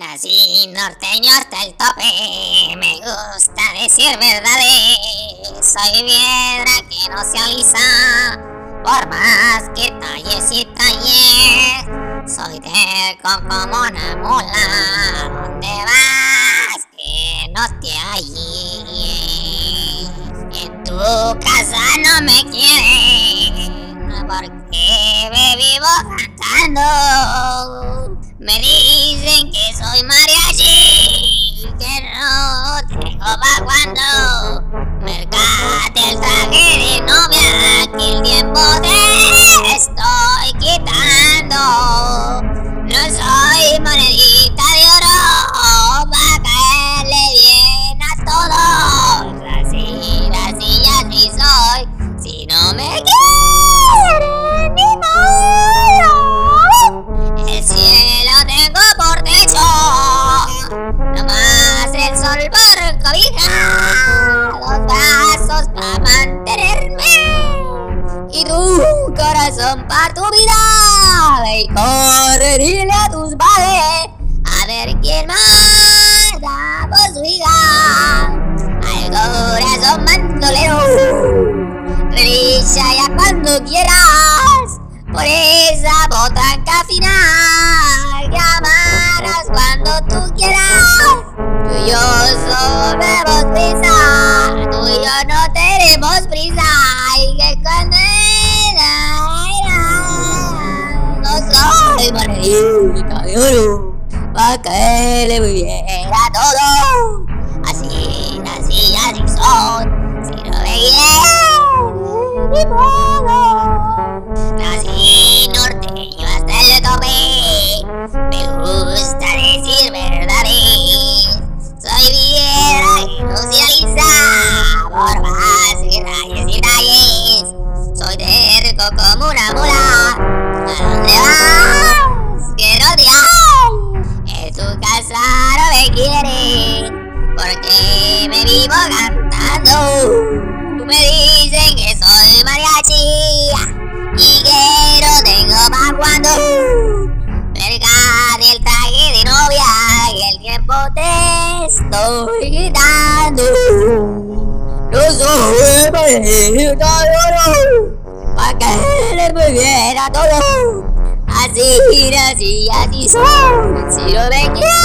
Nací norteño hasta el tope, me gusta decir verdades. Soy piedra que no se alisa, por más que talles y talles. Soy terco como una mula, ¿dónde vas? Que no te halles. En tu casa no me quieren, porque me vivo cantando. Me dicen que soy mariachi, que no tengo pa' cuando mercate cobija, los brazos para mantenerme y tu corazón para tu vida. Ve y corre, a tus padres a ver quién más da por su hija. Al corazón mandolero, regresa ya cuando quieras por esa botranca final que amarras cuando tú quieras. Yo somos prisa, tú y yo no tenemos prisa. Y que condena, no soy monedita de oro, pa' caerle muy bien a todo. Así, así, así son, si no me quieres, ni modo. Como una mula. ¿A dónde vas? Te hay. En tu casa no me quieren porque me vivo cantando. Me dicen que soy mariachi y que no tengo pa' cuando Mercade el traje de novia y el tiempo te estoy quitando No soy pareja de oro Pa' caerle muy bien a todo Así, así, así Si no me quieres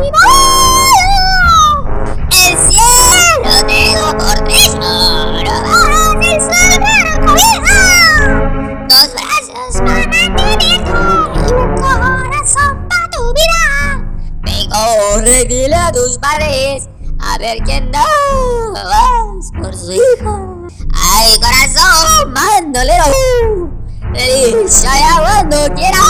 ni modo El cielo tengo por tesoro Ahora el sol me cobija Dos brazos para mantenerte Y un corazón para tu vida. Ve corre, dile a tus padres A ver quién da más por su hijo Ay corazón mandolero Feliz allá cuando quieras.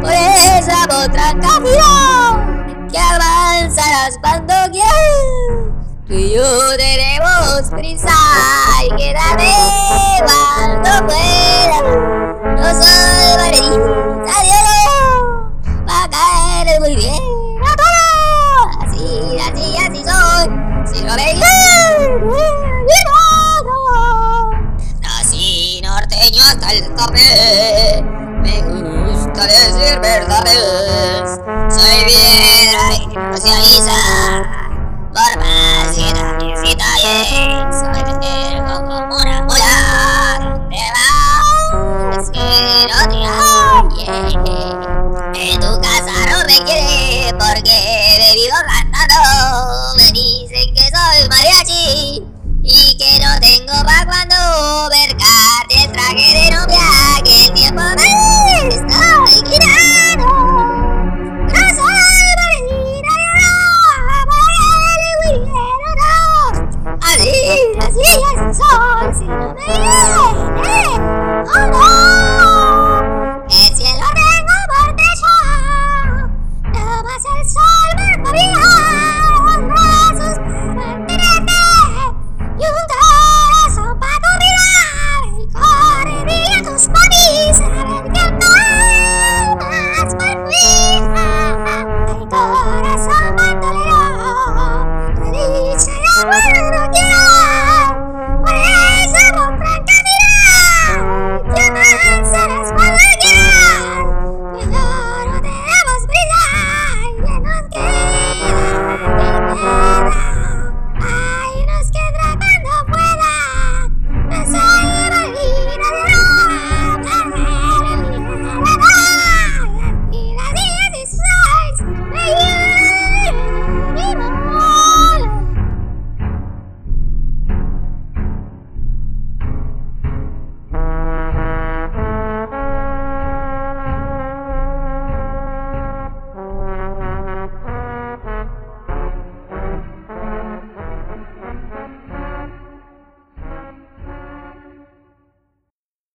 Por esa potranca vida Que avanzarás cuando quieras. Tú y yo tenemos prisa y quédate hasta el tope, me gusta decir verdades. Soy piedra y que talles y talles, soy terco como